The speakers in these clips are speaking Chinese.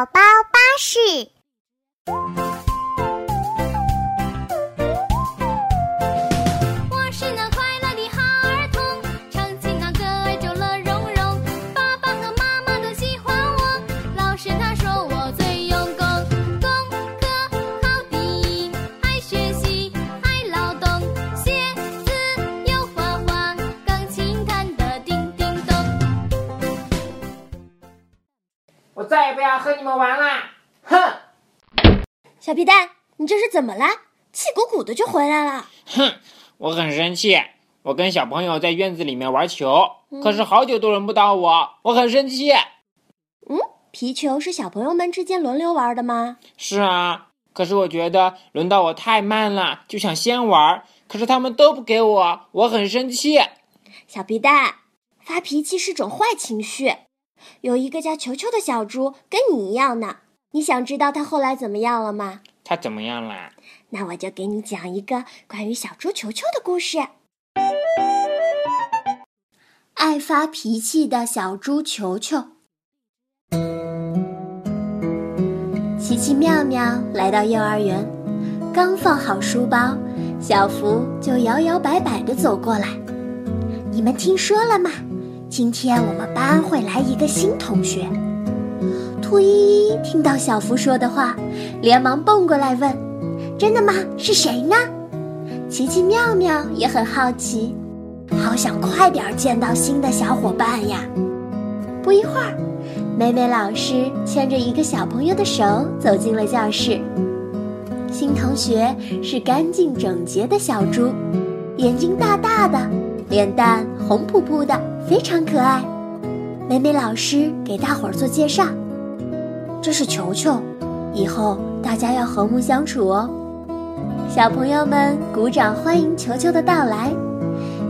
宝宝巴士。不要和你们玩啦！哼小皮蛋，你这是怎么了？气鼓鼓的就回来了。哼，我很生气。我跟小朋友在院子里面玩球，可是好久都轮不到我，我很生气。嗯皮球是小朋友们之间轮流玩的吗？是啊，可是我觉得轮到我太慢了，就想先玩，可是他们都不给我，我很生气。小皮蛋，发脾气是种坏情绪。有一个叫球球的小猪，跟你一样呢。你想知道它后来怎么样了吗？它怎么样啦？那我就给你讲一个关于小猪球球的故事。爱发脾气的小猪球球，奇奇妙妙来到幼儿园，刚放好书包，小福就摇摇摆摆地走过来。你们听说了吗？今天我们班会来一个新同学。兔依依听到小福说的话，连忙蹦过来问：“真的吗？是谁呢？”奇奇妙妙也很好奇，好想快点见到新的小伙伴呀。不一会儿，美美老师牵着一个小朋友的手走进了教室。新同学是干净整洁的小猪，眼睛大大的，脸蛋红扑扑的，非常可爱。美美老师给大伙儿做介绍。这是球球，以后大家要和睦相处哦。小朋友们鼓掌欢迎球球的到来。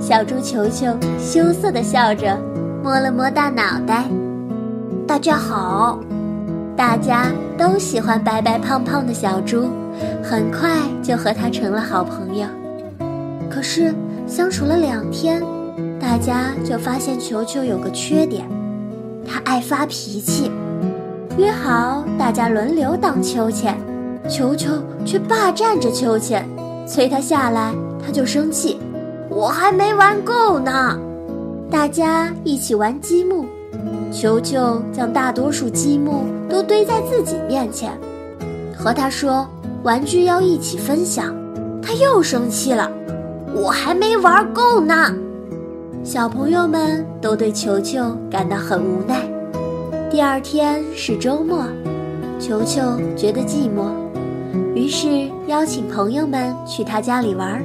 小猪球球羞涩地笑着，摸了摸大脑袋。大家好，大家都喜欢白白胖胖的小猪，很快就和他成了好朋友。可是相处了两天，大家就发现球球有个缺点，他爱发脾气。约好大家轮流当秋千，球球却霸占着秋千，催他下来，他就生气。我还没玩够呢。大家一起玩积木，球球将大多数积木都堆在自己面前，和他说玩具要一起分享，他又生气了。我还没玩够呢。小朋友们都对球球感到很无奈。第二天是周末，球球觉得寂寞，于是邀请朋友们去他家里玩。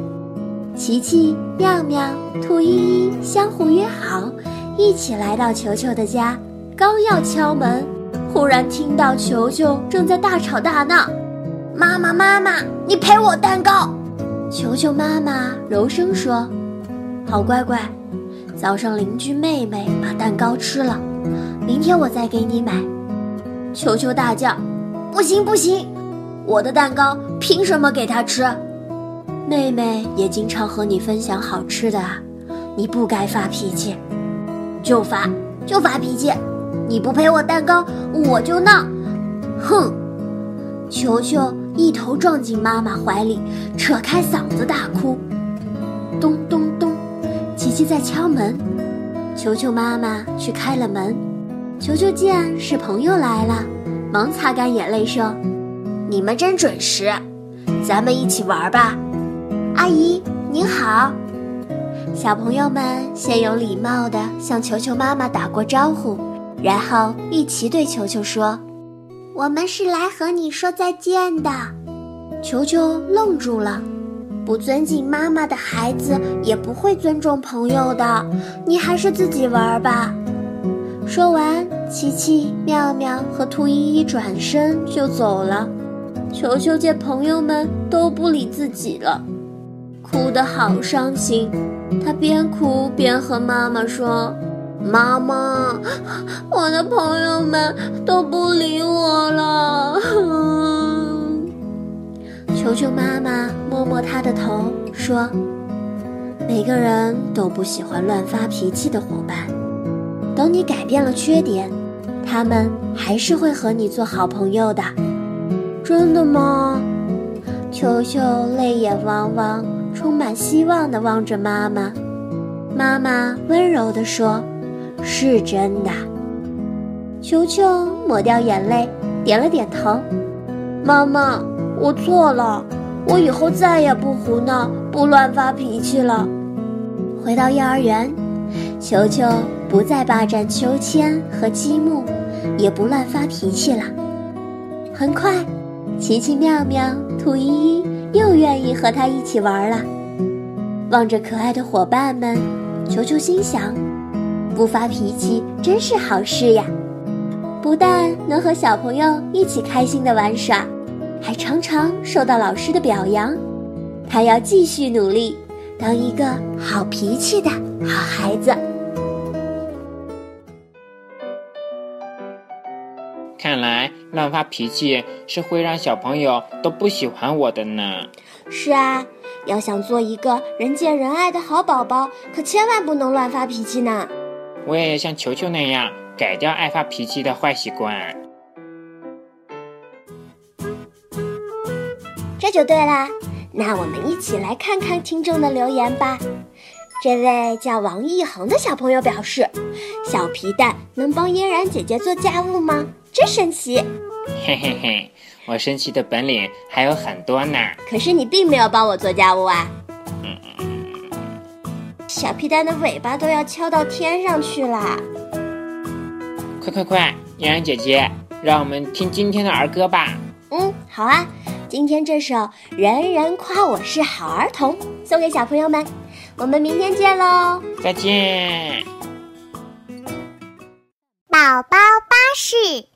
奇奇、妙妙、兔依依相互约好，一起来到球球的家。刚要敲门，忽然听到球球正在大吵大闹：“妈妈，妈妈，你赔我蛋糕！”球球妈妈柔声说：“好乖乖，早上邻居妹妹把蛋糕吃了。”明天我再给你买。球球大叫：“不行不行，我的蛋糕凭什么给他吃？妹妹也经常和你分享好吃的啊，你不该发脾气。就发就发脾气，你不陪我蛋糕，我就闹。哼！”球球一头撞进妈妈怀里，扯开嗓子大哭。在敲门，球球妈妈去开了门。球球见是朋友来了，忙擦干眼泪说：“你们真准时，咱们一起玩吧。”阿姨您好。小朋友们先有礼貌地向球球妈妈打过招呼，然后一起对球球说：“我们是来和你说再见的。”球球愣住了，不尊敬妈妈的孩子也不会尊重朋友的，你还是自己玩吧。说完，琪琪、妙妙和兔依依转身就走了。球球见朋友们都不理自己了，哭得好伤心。他边哭边和妈妈说：“妈妈，我的朋友们都不理我了。”球球妈妈摸摸他的头说：“每个人都不喜欢乱发脾气的伙伴。”等你改变了缺点，他们还是会和你做好朋友的。真的吗？球球泪眼汪汪，充满希望地望着妈妈。妈妈温柔地说：“是真的。”球球抹掉眼泪，点了点头。妈妈，我错了，我以后再也不胡闹，不乱发脾气了。回到幼儿园，球球不再霸占秋千和积木，也不乱发脾气了。很快，奇奇妙妙、兔依依又愿意和他一起玩了。望着可爱的伙伴们，球球心想：不发脾气真是好事呀！不但能和小朋友一起开心的玩耍，还常常受到老师的表扬。他要继续努力。当一个好脾气的好孩子。看来乱发脾气是会让小朋友都不喜欢我的呢。是啊，要想做一个人见人爱的好宝宝，可千万不能乱发脾气呢。我也要像球球那样改掉爱发脾气的坏习惯。这就对啦。那我们一起来看看听众的留言吧。这位叫王一恒的小朋友表示：“小皮蛋能帮嫣然姐姐做家务吗？真神奇！”嘿嘿嘿，我神奇的本领还有很多呢。可是你并没有帮我做家务啊！小皮蛋的尾巴都要翘到天上去了。快快快，嫣然姐姐，让我们听今天的儿歌吧。嗯，好啊。今天这首《人人夸我是好儿童》送给小朋友们，我们明天见喽！再见。宝宝巴士。